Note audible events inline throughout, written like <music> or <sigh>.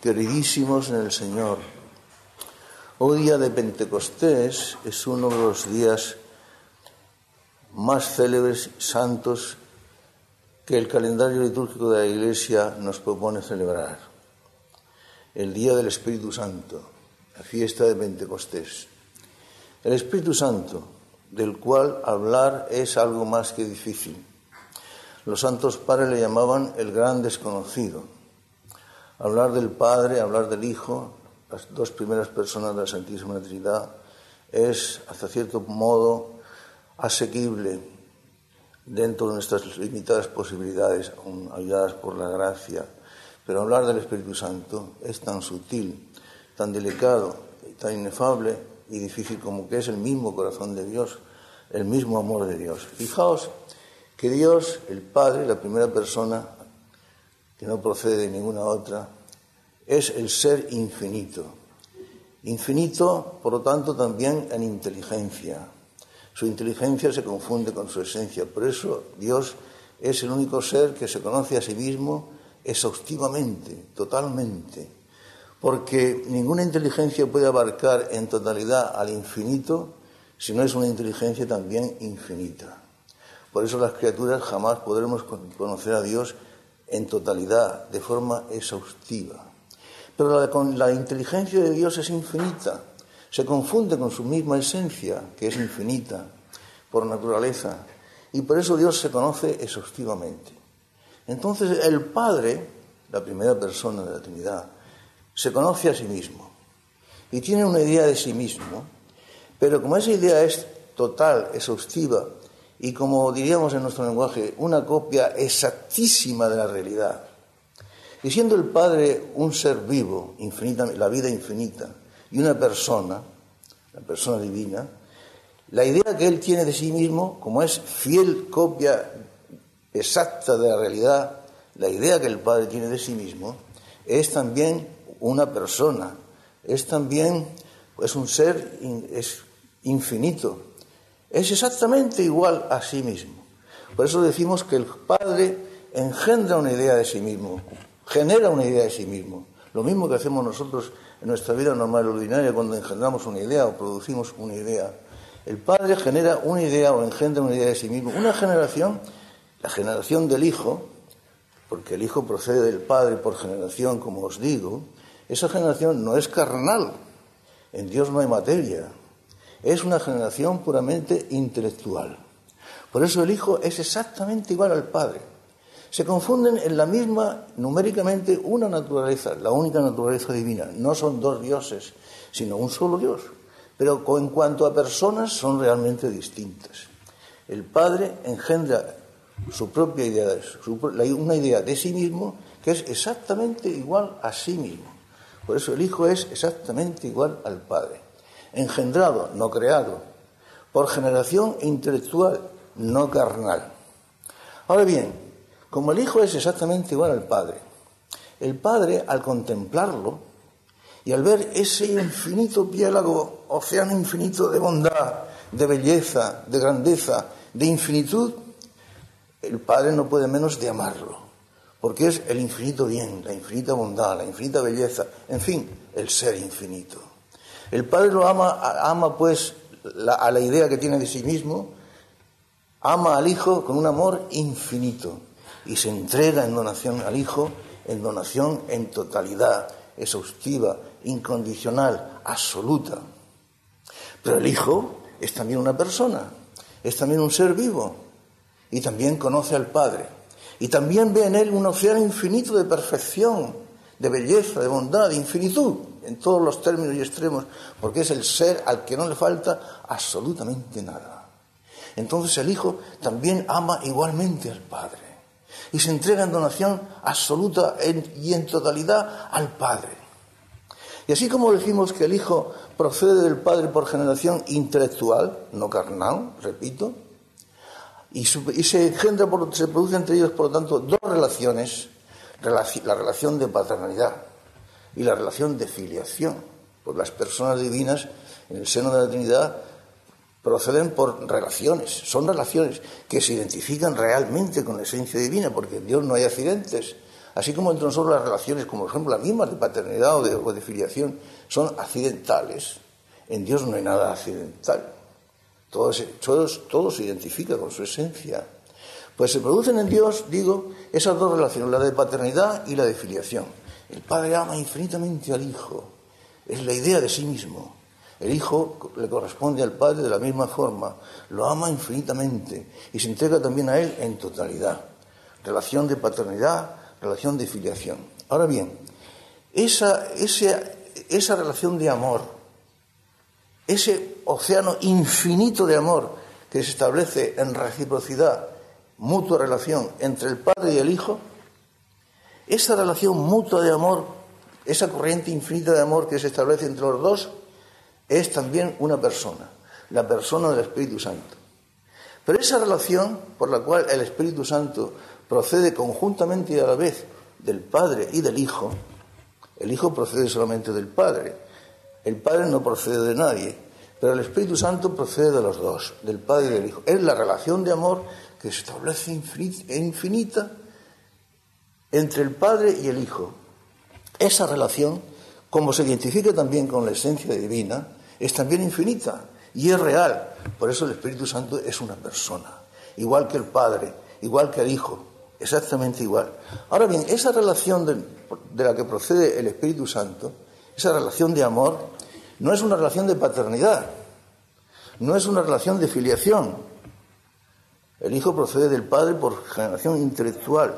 queridísimos en el Señor, hoy día de Pentecostés es uno de los días más célebres, santos, que el calendario litúrgico de la Iglesia nos propone celebrar. El día del Espíritu Santo, la fiesta de Pentecostés. El Espíritu Santo, del cual hablar es algo más que difícil. Los santos padres le llamaban el gran desconocido Hablar del Padre, hablar del Hijo, las dos primeras personas de la Santísima Trinidad, es hasta cierto modo asequible dentro de nuestras limitadas posibilidades, ayudadas por la gracia. Pero hablar del Espíritu Santo es tan sutil, tan delicado, tan inefable y difícil como que es el mismo corazón de Dios, el mismo amor de Dios. Fijaos que Dios, el Padre, la primera persona, que no procede de ninguna otra, es el ser infinito. Infinito, por lo tanto, también en inteligencia. Su inteligencia se confunde con su esencia. Por eso Dios es el único ser que se conoce a sí mismo exhaustivamente, totalmente. Porque ninguna inteligencia puede abarcar en totalidad al infinito si no es una inteligencia también infinita. Por eso las criaturas jamás podremos conocer a Dios en totalidad, de forma exhaustiva. Pero la, la inteligencia de Dios es infinita, se confunde con su misma esencia, que es infinita por naturaleza, y por eso Dios se conoce exhaustivamente. Entonces el Padre, la primera persona de la Trinidad, se conoce a sí mismo y tiene una idea de sí mismo, pero como esa idea es total, exhaustiva, y como diríamos en nuestro lenguaje, una copia exactísima de la realidad. Y siendo el Padre un ser vivo, infinita, la vida infinita, y una persona, la persona divina, la idea que Él tiene de sí mismo, como es fiel copia exacta de la realidad, la idea que el Padre tiene de sí mismo, es también una persona, es también es un ser es infinito, es exactamente igual a sí mismo. Por eso decimos que el Padre engendra una idea de sí mismo, genera una idea de sí mismo. Lo mismo que hacemos nosotros en nuestra vida normal y ordinaria cuando engendramos una idea o producimos una idea. El Padre genera una idea o engendra una idea de sí mismo. Una generación, la generación del Hijo, porque el Hijo procede del Padre por generación, como os digo, esa generación no es carnal. En Dios no hay materia es una generación puramente intelectual. Por eso el Hijo es exactamente igual al Padre. Se confunden en la misma, numéricamente, una naturaleza, la única naturaleza divina. No son dos dioses, sino un solo Dios. Pero en cuanto a personas, son realmente distintas. El Padre engendra su propia idea, una idea de sí mismo que es exactamente igual a sí mismo. Por eso el Hijo es exactamente igual al Padre engendrado, no creado, por generación intelectual, no carnal. Ahora bien, como el Hijo es exactamente igual al Padre, el Padre, al contemplarlo y al ver ese infinito piélago, océano infinito de bondad, de belleza, de grandeza, de infinitud, el Padre no puede menos de amarlo, porque es el infinito bien, la infinita bondad, la infinita belleza, en fin, el ser infinito. El Padre lo ama, ama pues a la idea que tiene de sí mismo, ama al Hijo con un amor infinito y se entrega en donación al Hijo, en donación en totalidad, exhaustiva, incondicional, absoluta. Pero el Hijo es también una persona, es también un ser vivo y también conoce al Padre y también ve en él un océano infinito de perfección, de belleza, de bondad, de infinitud en todos los términos y extremos, porque es el ser al que no le falta absolutamente nada. Entonces el Hijo también ama igualmente al Padre y se entrega en donación absoluta y en totalidad al Padre. Y así como decimos que el Hijo procede del Padre por generación intelectual, no carnal, repito, y, se engendra, se produce entre ellos, por lo tanto, dos relaciones, la relación de paternalidad y la relación de filiación. Pues las personas divinas en el seno de la Trinidad proceden por relaciones, son relaciones que se identifican realmente con la esencia divina, porque en Dios no hay accidentes, Así como entre nosotros las relaciones, como por ejemplo las mismas de paternidad o de, filiación, son accidentales, en Dios no hay nada accidental. Todo se, todo, se identifica con su esencia. Pues se producen en Dios, digo, esas dos relaciones, la de paternidad y la de filiación. El Padre ama infinitamente al Hijo. Es la idea de sí mismo. El Hijo le corresponde al Padre de la misma forma. Lo ama infinitamente y se entrega también a Él en totalidad. Relación de paternidad, relación de filiación. Ahora bien, esa, esa relación de amor ese océano infinito de amor que se establece en reciprocidad, mutua relación entre el Padre y el Hijo, esa relación mutua de amor, esa corriente infinita de amor que se establece entre los dos, es también una persona, la persona del Espíritu Santo. Pero esa relación por la cual el Espíritu Santo procede conjuntamente y a la vez del Padre y del Hijo, el Hijo procede solamente del Padre, el Padre no procede de nadie, pero el Espíritu Santo procede de los dos, del Padre y del Hijo. Es la relación de amor que se establece infinita entre el Padre y el Hijo. Esa relación, como se identifica también con la esencia divina, es también infinita y es real. Por eso el Espíritu Santo es una persona, igual que el Padre, igual que el Hijo, exactamente igual. Ahora bien, esa relación de, la que procede el Espíritu Santo, esa relación de amor no es una relación de paternidad, no es una relación de filiación. El hijo procede del padre por generación intelectual.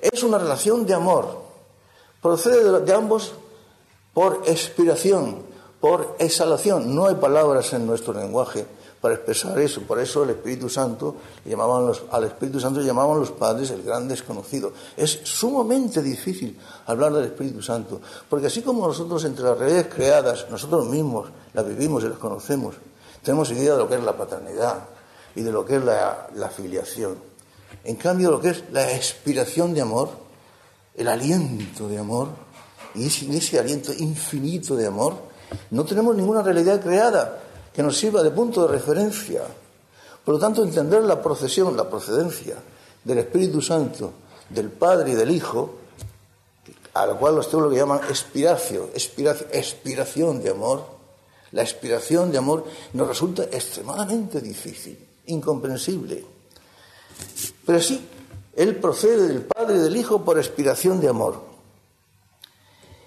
Es una relación de amor. Procede de, ambos por expiración, por exhalación. No hay palabras en nuestro lenguaje para expresar eso. Por eso el Espíritu Santo, llamaban al Espíritu Santo llamaban los padres el gran desconocido. Es sumamente difícil hablar del Espíritu Santo, porque así como nosotros entre las redes creadas, nosotros mismos las vivimos y las conocemos, tenemos idea de lo que es la paternidad y de lo que es la, la filiación. En cambio, lo que es la expiración de amor, el aliento de amor, y ese, ese aliento infinito de amor, no tenemos ninguna realidad creada que nos sirva de punto de referencia. Por lo tanto, entender la procesión, la procedencia del Espíritu Santo, del Padre y del Hijo, a lo cual los teólogos llaman expiración, expiración de amor, la expiración de amor nos resulta extremadamente difícil, incomprensible. Pero sí, Él procede del Padre y del Hijo por expiración de amor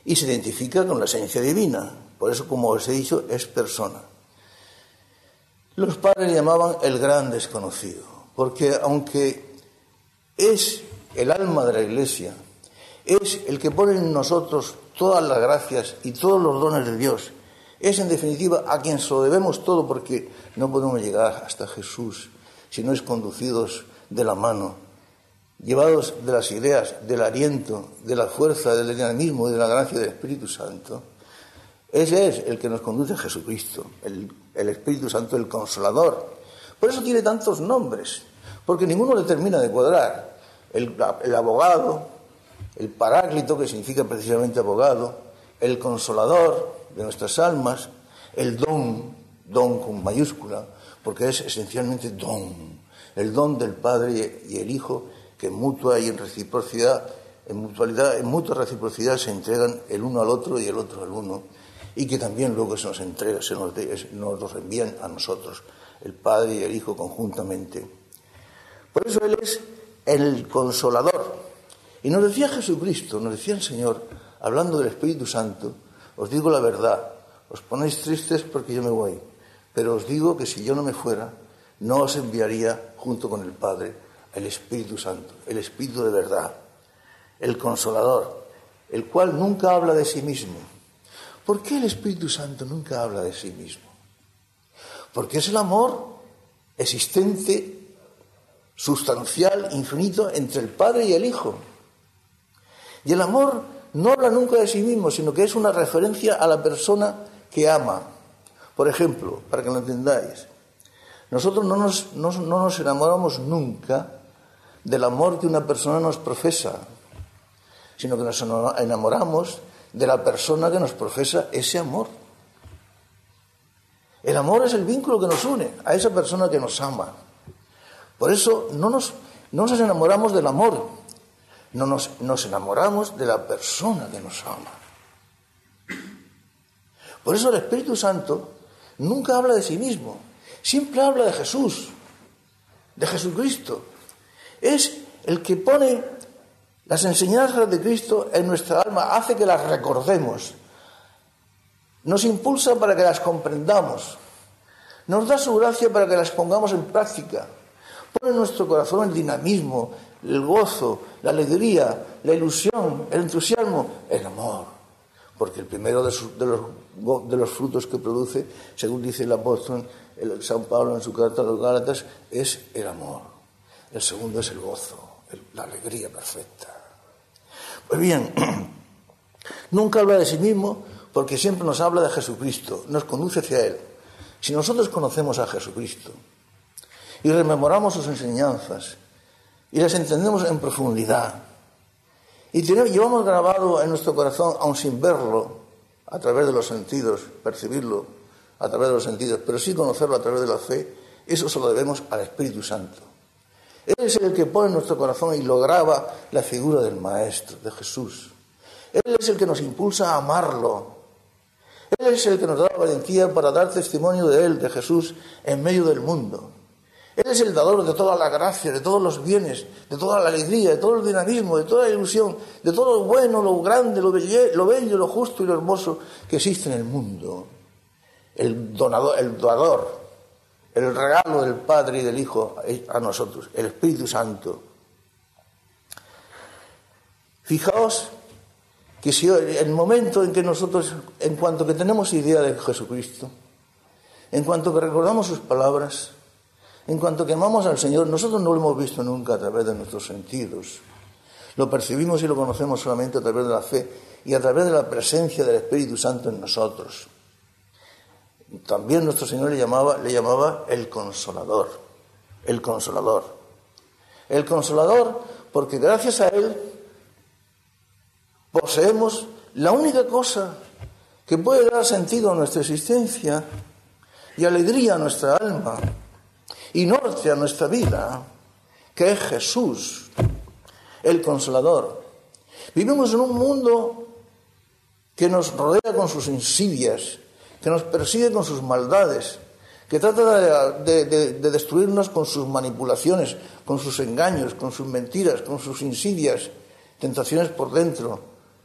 y se identifica con la esencia divina. Por eso, como os he dicho, es persona. Los padres llamaban el gran desconocido, porque aunque es el alma de la Iglesia, es el que pone en nosotros todas las gracias y todos los dones de Dios, es en definitiva a quien se lo debemos todo porque no podemos llegar hasta Jesús si no es conducidos de la mano, llevados de las ideas, del aliento, de la fuerza, del dinamismo y de la gracia del Espíritu Santo. Ese es el que nos conduce a Jesucristo, el, Espíritu Santo, el Consolador. Por eso tiene tantos nombres, porque ninguno le termina de cuadrar. El, el abogado, el paráclito, que significa precisamente abogado, el consolador de nuestras almas, el don, don con mayúscula, porque es esencialmente don, el don del Padre y el Hijo, que en mutua y en reciprocidad, en mutualidad, en mutua reciprocidad se entregan el uno al otro y el otro al uno y que también luego se nos entrega, se nos, nos los envían a nosotros, el Padre y el Hijo conjuntamente. Por eso Él es el consolador. Y nos decía Jesucristo, nos decía el Señor, hablando del Espíritu Santo, os digo la verdad, os ponéis tristes porque yo me voy, pero os digo que si yo no me fuera, no os enviaría junto con el Padre el Espíritu Santo, el Espíritu de verdad, el consolador, el cual nunca habla de sí mismo, ¿Por qué el Espíritu Santo nunca habla de sí mismo? Porque es el amor existente, sustancial, infinito entre el Padre y el Hijo. Y el amor no habla nunca de sí mismo, sino que es una referencia a la persona que ama. Por ejemplo, para que lo entendáis, nosotros no nos, no nos enamoramos nunca del amor que una persona nos profesa, sino que nos enamoramos de la persona que nos profesa ese amor. El amor es el vínculo que nos une a esa persona que nos ama. Por eso no nos enamoramos del amor, no nos, nos enamoramos de la persona que nos ama. Por eso el Espíritu Santo nunca habla de sí mismo, siempre habla de Jesús, de Jesucristo. Es el que pone las enseñanzas de Cristo en nuestra alma, hace que las recordemos, nos impulsa para que las comprendamos, nos da su gracia para que las pongamos en práctica, pone nuestro corazón el dinamismo, el gozo, la alegría, la ilusión, el entusiasmo, el amor porque el primero de, los, frutos que produce, según dice el apóstol el, San Pablo en su carta a los Gálatas, es el amor. El segundo es el gozo, la alegría perfecta. Pues bien, <clears throat> nunca habla de sí mismo porque siempre nos habla de Jesucristo, nos conduce hacia Él. Si nosotros conocemos a Jesucristo y rememoramos sus enseñanzas y las entendemos en profundidad, y llevamos grabado en nuestro corazón, aun sin verlo, a través de los sentidos, percibirlo a través de los sentidos, pero sí conocerlo a través de la fe, eso se lo debemos al Espíritu Santo. Él es el que pone en nuestro corazón y lo graba la figura del Maestro, de Jesús. Él es el que nos impulsa a amarlo. Él es el que nos da la valentía para dar testimonio de Él, de Jesús, en medio del mundo. Él es el dador de toda la gracia, de todos los bienes, de toda la alegría, de todo el dinamismo, de toda la ilusión, de todo lo bueno, lo grande, lo, bello, lo justo y lo hermoso que existe en el mundo. El donador, el dador, el regalo del Padre y del Hijo a nosotros, el Espíritu Santo. Fijaos que si el momento en que nosotros, en cuanto que tenemos idea de Jesucristo, en cuanto que recordamos sus palabras, en cuanto que amamos al Señor, nosotros no lo hemos visto nunca a través de nuestros sentidos. Lo percibimos y lo conocemos solamente a través de la fe y a través de la presencia del Espíritu Santo en nosotros. También nuestro Señor le llamaba, le llamaba el consolador, el consolador. El consolador porque gracias a Él poseemos la única cosa que puede dar sentido a nuestra existencia y alegría a nuestra alma y norte a nuestra vida, que es Jesús, el consolador. Vivimos en un mundo que nos rodea con sus insidias, que nos persigue con sus maldades, que trata de, de, destruirnos con sus manipulaciones, con sus engaños, con sus mentiras, con sus insidias, tentaciones por dentro,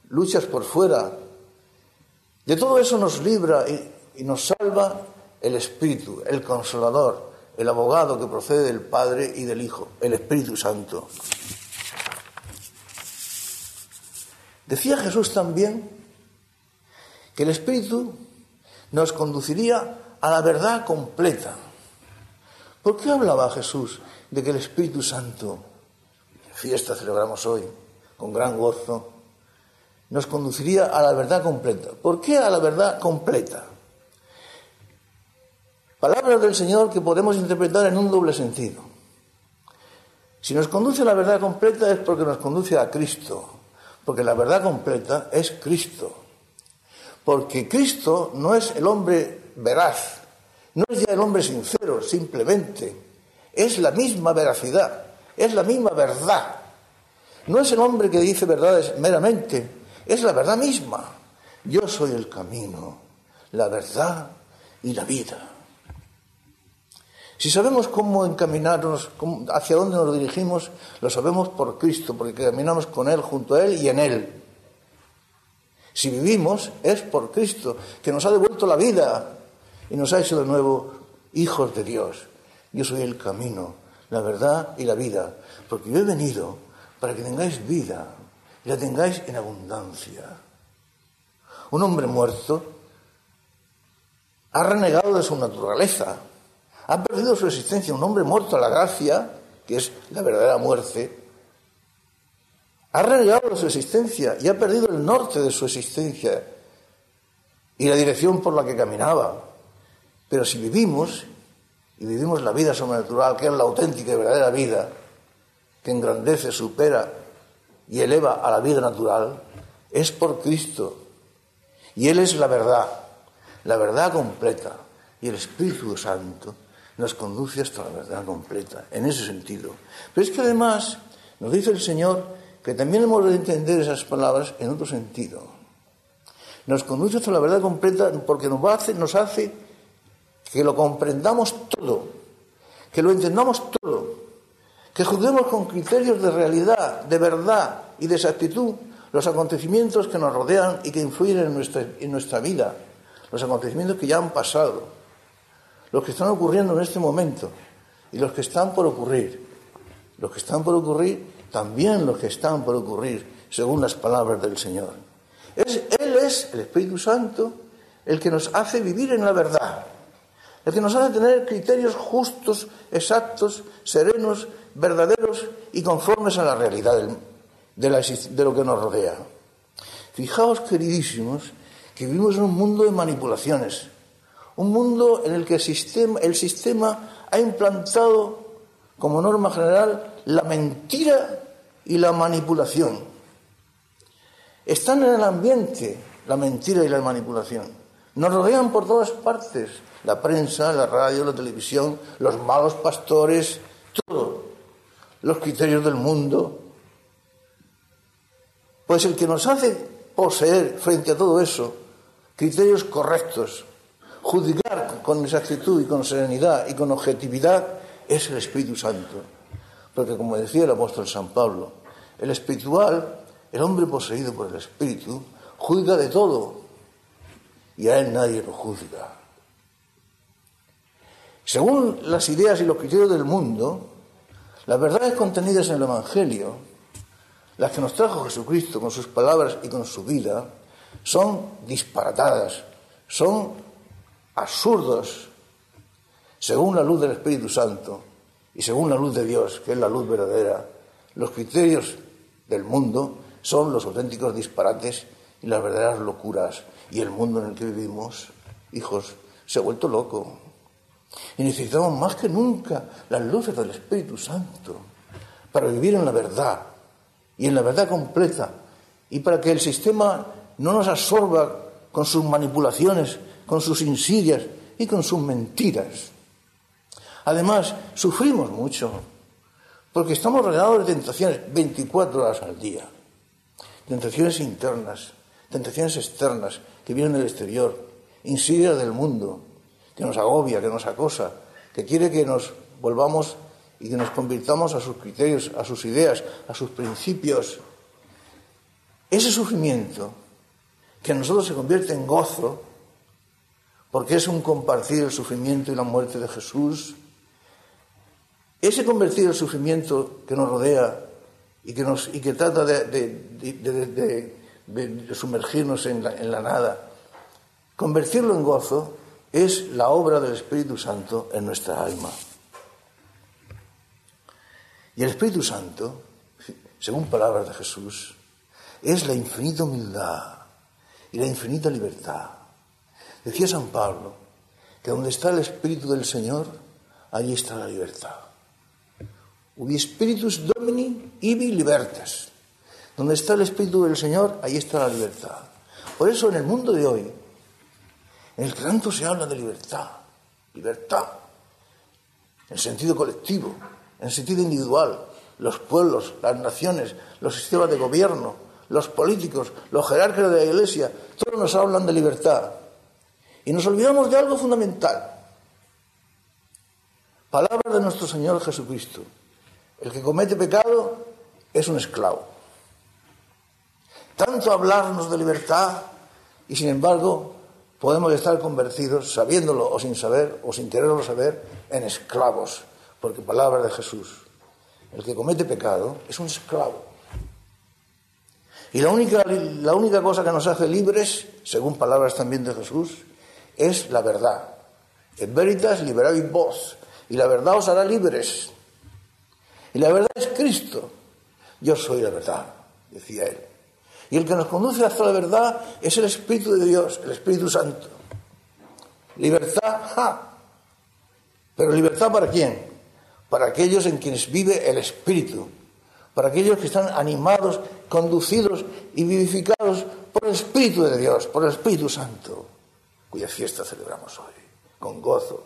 luchas por fuera. De todo eso nos libra y nos salva el Espíritu, el Consolador, el abogado que procede del Padre y del Hijo, el Espíritu Santo. Decía Jesús también que el Espíritu nos conduciría a la verdad completa. ¿Por qué hablaba Jesús de que el Espíritu Santo, fiesta celebramos hoy, con gran gozo, nos conduciría a la verdad completa? ¿Por qué a la verdad completa? Palabras del Señor que podemos interpretar en un doble sentido. Si nos conduce a la verdad completa es porque nos conduce a Cristo, porque la verdad completa es Cristo. Porque Cristo no es el hombre veraz, no es ya el hombre sincero, simplemente. Es la misma veracidad, es la misma verdad. No es el hombre que dice verdades meramente, es la verdad misma. Yo soy el camino, la verdad y la vida. Si sabemos cómo encaminarnos, hacia dónde nos dirigimos, lo sabemos por Cristo, porque caminamos con Él, junto a Él y en Él. Si vivimos es por Cristo, que nos ha devuelto la vida y nos ha hecho de nuevo hijos de Dios. Yo soy el camino, la verdad y la vida, porque yo he venido para que tengáis vida y la tengáis en abundancia. Un hombre muerto ha renegado de su naturaleza, ha perdido su existencia. Un hombre muerto a la gracia, que es la verdadera muerte, ha renegado su existencia y ha perdido el norte de su existencia y la dirección por la que caminaba. Pero si vivimos, y vivimos la vida sobrenatural, que es la auténtica y verdadera vida, que engrandece, supera y eleva a la vida natural, es por Cristo. Y Él es la verdad, la verdad completa. Y el Espíritu Santo nos conduce hasta la verdad completa, en ese sentido. Pero es que además nos dice el Señor que también hemos de entender esas palabras en otro sentido. Nos conduce hacia la verdad completa porque nos hace, nos hace que lo comprendamos todo, que lo entendamos todo, que juzguemos con criterios de realidad, de verdad y de exactitud los acontecimientos que nos rodean y que influyen en nuestra, en nuestra vida, los acontecimientos que ya han pasado, los que están ocurriendo en este momento y los que están por ocurrir. Los que están por ocurrir, también los que están por ocurrir, según las palabras del Señor. él es, el Espíritu Santo, el que nos hace vivir en la verdad, el que nos hace tener criterios justos, exactos, serenos, verdaderos y conformes a la realidad de, de lo que nos rodea. Fijaos, queridísimos, que vivimos en un mundo de manipulaciones, un mundo en el que el sistema, el sistema ha implantado como norma general la mentira y la manipulación. Están en el ambiente la mentira y la manipulación. Nos rodean por todas partes, la prensa, la radio, la televisión, los malos pastores, todo, los criterios del mundo. Pues el que nos hace poseer frente a todo eso criterios correctos, juzgar con exactitud y con serenidad y con objetividad, es el Espíritu Santo. Porque como decía el apóstol San Pablo, el espiritual, el hombre poseído por el Espíritu, juzga de todo y a él nadie lo juzga. Según las ideas y los criterios del mundo, las verdades contenidas en el Evangelio, las que nos trajo Jesucristo con sus palabras y con su vida, son disparatadas, son absurdas, según la luz del Espíritu Santo y según la luz de Dios, que es la luz verdadera. Los criterios del mundo son los auténticos disparates y las verdaderas locuras. Y el mundo en el que vivimos, hijos, se ha vuelto loco. Y necesitamos más que nunca las luces del Espíritu Santo para vivir en la verdad y en la verdad completa y para que el sistema no nos absorba con sus manipulaciones, con sus insidias y con sus mentiras. Además, sufrimos mucho porque estamos rodeados de tentaciones 24 horas al día. Tentaciones internas, tentaciones externas que vienen del exterior, insidias del mundo, que nos agobia, que nos acosa, que quiere que nos volvamos y que nos convirtamos a sus criterios, a sus ideas, a sus principios. Ese sufrimiento que en nosotros se convierte en gozo, porque es un compartir el sufrimiento y la muerte de Jesús, ese convertir el sufrimiento que nos rodea y que, nos, y que trata de, sumergirnos la, en la nada, convertirlo en gozo es la obra del Espíritu Santo en nuestra alma. Y el Espíritu Santo, según palabras de Jesús, es la infinita humildad y la infinita libertad. Decía San Pablo que donde está el Espíritu del Señor, allí está la libertad. Ubi Spiritus Domini, ibi libertas. Donde está el Espíritu del Señor, allí está la libertad. Por eso en el mundo de hoy, en el que tanto se habla de libertad, libertad, en sentido colectivo, en sentido individual, los pueblos, las naciones, los sistemas de gobierno, los políticos, los jerarcas de la Iglesia, todos nos hablan de libertad. Y nos olvidamos de algo fundamental. Palabra de nuestro Señor Jesucristo. El que comete pecado es un esclavo. Tanto hablarnos de libertad y sin embargo podemos estar convertidos, sabiéndolo o sin saber, o sin quererlo saber, en esclavos, porque palabra de Jesús. El que comete pecado es un esclavo. Y la única, la única cosa que nos hace libres, según palabras también de Jesús, es la verdad. En veritas liberabit vos. Y la verdad os hará libres. Y la verdad es Cristo. Yo soy la verdad, decía él. Y el que nos conduce hacia la verdad es el Espíritu de Dios, el Espíritu Santo. Libertad, ja. Pero libertad para quién? Para aquellos en quienes vive el Espíritu. Para aquellos que están animados, conducidos y vivificados por el Espíritu de Dios, por el Espíritu Santo, cuya fiesta celebramos hoy, con gozo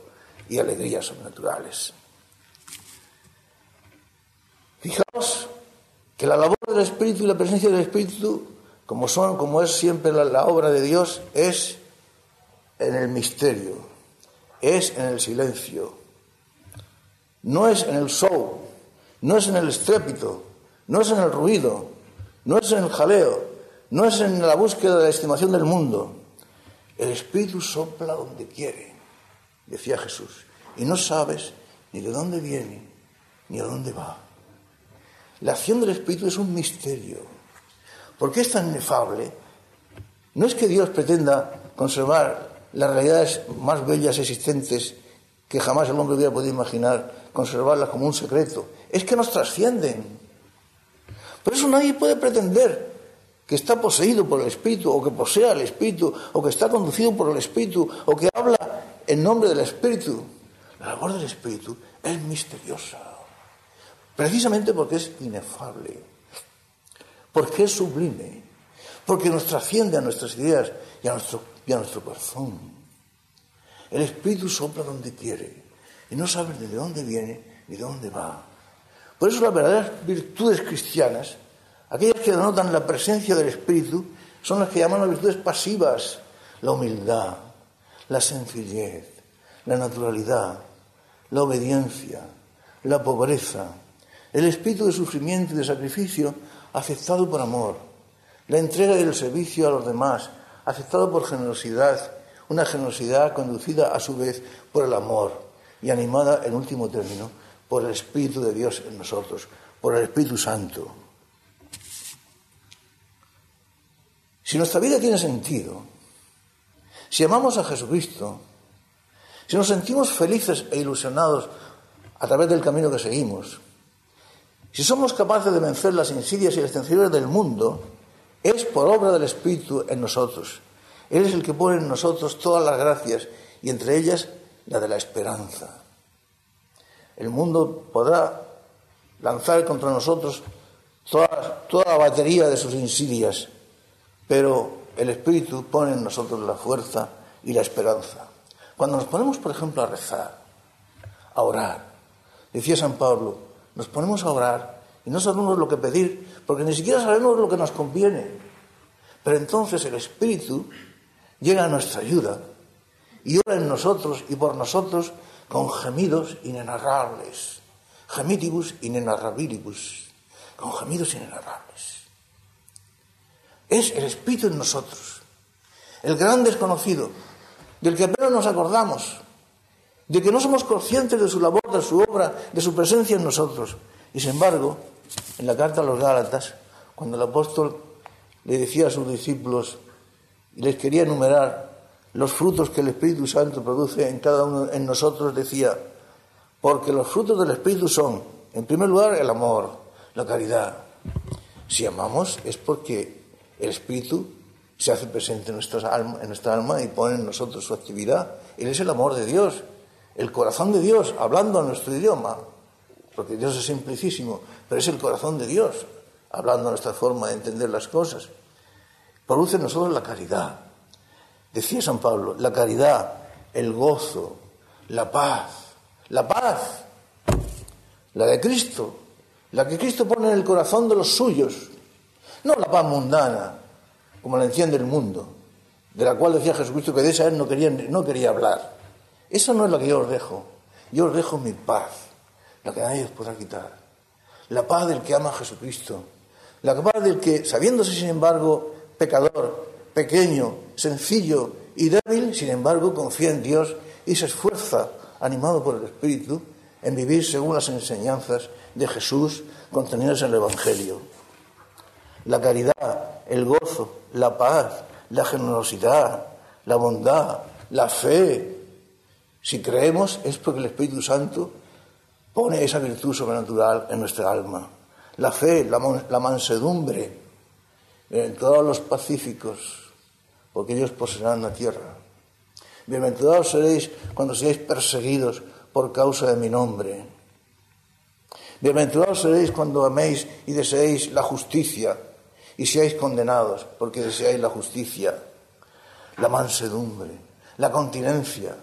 y alegrías sobrenaturales. Fijaos que la labor del Espíritu y la presencia del Espíritu, como son, como es siempre la obra de Dios, es en el misterio, es en el silencio, no es en el show, no es en el estrépito, no es en el ruido, no es en el jaleo, no es en la búsqueda de la estimación del mundo. El Espíritu sopla donde quiere, decía Jesús, y no sabes ni de dónde viene ni a dónde va. La acción del Espíritu es un misterio. ¿Por qué es tan inefable? No es que Dios pretenda conservar las realidades más bellas existentes que jamás el hombre hubiera podido imaginar, conservarlas como un secreto. Es que nos trascienden. Por eso nadie puede pretender que está poseído por el Espíritu, o que posea el Espíritu, o que está conducido por el Espíritu, o que habla en nombre del Espíritu. La labor del Espíritu es misteriosa, precisamente porque es inefable, porque es sublime, porque nos trasciende a nuestras ideas y a nuestro, corazón. El Espíritu sopla donde quiere y no sabe de dónde viene ni de dónde va. Por eso las verdaderas virtudes cristianas, aquellas que denotan la presencia del Espíritu, son las que llaman las virtudes pasivas, la humildad, la sencillez, la naturalidad, la obediencia, la pobreza, el espíritu de sufrimiento y de sacrificio aceptado por amor, la entrega y el servicio a los demás, aceptado por generosidad, una generosidad conducida a su vez por el amor y animada en último término por el Espíritu de Dios en nosotros, por el Espíritu Santo. Si nuestra vida tiene sentido, si amamos a Jesucristo, si nos sentimos felices e ilusionados a través del camino que seguimos, si somos capaces de vencer las insidias y las tentaciones del mundo, es por obra del Espíritu en nosotros. Él es el que pone en nosotros todas las gracias y entre ellas la de la esperanza. El mundo podrá lanzar contra nosotros toda, toda la batería de sus insidias, pero el Espíritu pone en nosotros la fuerza y la esperanza. Cuando nos ponemos, por ejemplo, a rezar, a orar, decía San Pablo, nos ponemos a orar y no sabemos lo que pedir, porque ni siquiera sabemos lo que nos conviene. Pero entonces el Espíritu llega a nuestra ayuda y ora en nosotros y por nosotros con gemidos inenarrables, gemitibus inenarrabilibus, con gemidos inenarrables. Es el Espíritu en nosotros, el gran desconocido, del que apenas nos acordamos, de que no somos conscientes de su labor, de su obra, de su presencia en nosotros. Y sin embargo, en la carta a los Gálatas, cuando el apóstol le decía a sus discípulos y les quería enumerar los frutos que el Espíritu Santo produce en cada uno en nosotros, decía, porque los frutos del Espíritu son, en primer lugar, el amor, la caridad. Si amamos es porque el Espíritu se hace presente en, nuestra alma y pone en nosotros su actividad. Él es el amor de Dios, el corazón de Dios, hablando a nuestro idioma, porque Dios es simplicísimo, pero es el corazón de Dios, hablando a nuestra forma de entender las cosas. Produce en nosotros la caridad. Decía San Pablo, la caridad, el gozo, la paz, la paz, la de Cristo, la que Cristo pone en el corazón de los suyos, no la paz mundana, como la entiende el mundo, de la cual decía Jesucristo que de esa él no quería, no quería hablar. Eso no es lo que yo os dejo. Yo os dejo mi paz, la que nadie os podrá quitar. La paz del que ama a Jesucristo. La paz del que, sabiéndose sin embargo pecador, pequeño, sencillo y débil, sin embargo confía en Dios y se esfuerza, animado por el Espíritu, en vivir según las enseñanzas de Jesús contenidas en el Evangelio. La caridad, el gozo, la paz, la generosidad, la bondad, la fe. Si creemos es porque el Espíritu Santo pone esa virtud sobrenatural en nuestra alma. La fe, la, mansedumbre, todos los pacíficos, porque ellos poseerán la tierra. Bienaventurados seréis cuando seáis perseguidos por causa de mi nombre. Bienaventurados seréis cuando améis y deseéis la justicia y seáis condenados porque deseáis la justicia, la mansedumbre, la continencia.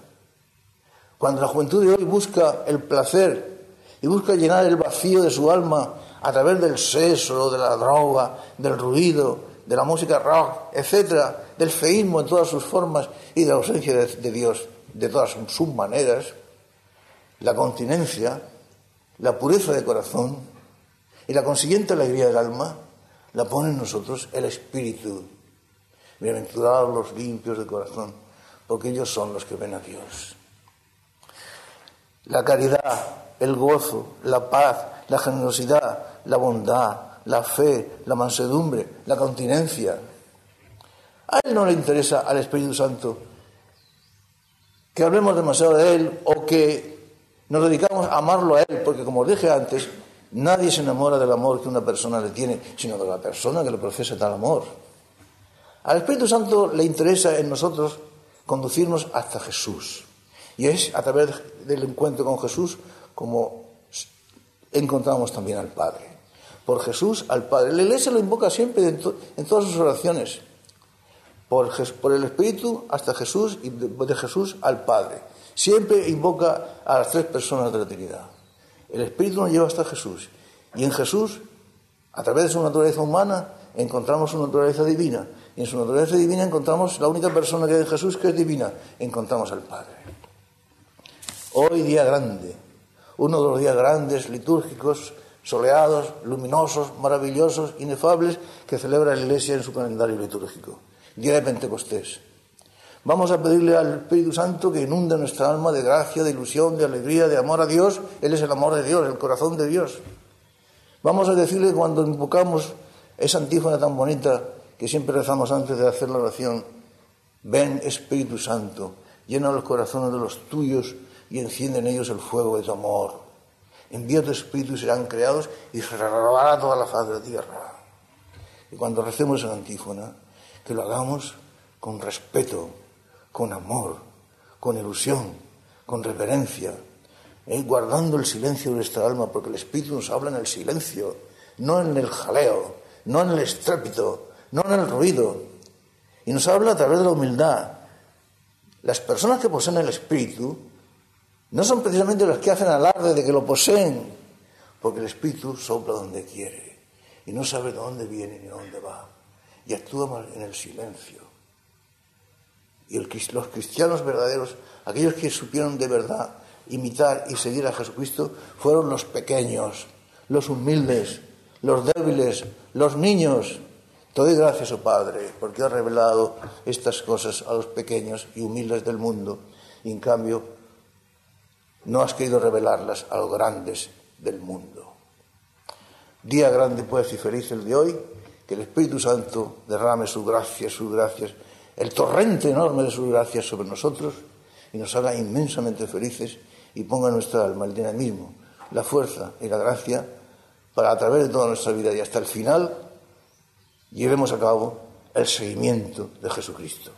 Cuando la juventud de hoy busca el placer y busca llenar el vacío de su alma a través del sexo, de la droga, del ruido, de la música rock, etcétera, del feísmo en todas sus formas y de la ausencia de, de Dios de todas sus maneras, la continencia, la pureza de corazón y la consiguiente alegría del alma, la pone en nosotros el Espíritu. Bienaventurados los limpios de corazón, porque ellos son los que ven a Dios. La caridad, el gozo, la paz, la generosidad, la bondad, la fe, la mansedumbre, la continencia. A él no le interesa al Espíritu Santo que hablemos demasiado de él o que nos dedicamos a amarlo a él, porque como dije antes, nadie se enamora del amor que una persona le tiene, sino de la persona que le profesa tal amor. Al Espíritu Santo le interesa en nosotros conducirnos hasta Jesús. Y es a través del encuentro con Jesús como encontramos también al Padre. Por Jesús al Padre. La Iglesia lo invoca siempre en, todas sus oraciones. Por, el Espíritu hasta Jesús y de, Jesús al Padre. Siempre invoca a las tres personas de la Trinidad. El Espíritu nos lleva hasta Jesús. Y en Jesús, a través de su naturaleza humana, encontramos su naturaleza divina. Y en su naturaleza divina encontramos la única persona que en Jesús que es divina. Encontramos al Padre. Hoy día grande, uno de los días grandes, litúrgicos, soleados, luminosos, maravillosos, inefables, que celebra la Iglesia en su calendario litúrgico. Día de Pentecostés. Vamos a pedirle al Espíritu Santo que inunde nuestra alma de gracia, de ilusión, de alegría, de amor a Dios. Él es el amor de Dios, el corazón de Dios. Vamos a decirle cuando invocamos esa antífona tan bonita que siempre rezamos antes de hacer la oración, ven Espíritu Santo, llena los corazones de los tuyos y enciende en ellos el fuego de tu amor. Envía tu espíritu y serán creados y se renovará toda la faz de la tierra. Y cuando recemos esa antífona, que lo hagamos con respeto, con amor, con ilusión, con reverencia, ¿eh? guardando el silencio de nuestra alma, porque el Espíritu nos habla en el silencio, no en el jaleo, no en el estrépito, no en el ruido, y nos habla a través de la humildad. Las personas que poseen el Espíritu no son precisamente los que hacen alarde de que lo poseen, porque el Espíritu sopla donde quiere y no sabe de dónde viene ni dónde va y actúa en el silencio. Y los cristianos verdaderos, aquellos que supieron de verdad imitar y seguir a Jesucristo, fueron los pequeños, los humildes, los débiles, los niños. Te doy gracias, oh Padre, porque has revelado estas cosas a los pequeños y humildes del mundo. Y en cambio, no has querido revelarlas a los grandes del mundo. Día grande, pues, y feliz el de hoy, que el Espíritu Santo derrame su gracia, sus gracias, el torrente enorme de sus gracias sobre nosotros y nos haga inmensamente felices y ponga en nuestra alma el dinamismo, la fuerza y la gracia para a través de toda nuestra vida y hasta el final llevemos a cabo el seguimiento de Jesucristo.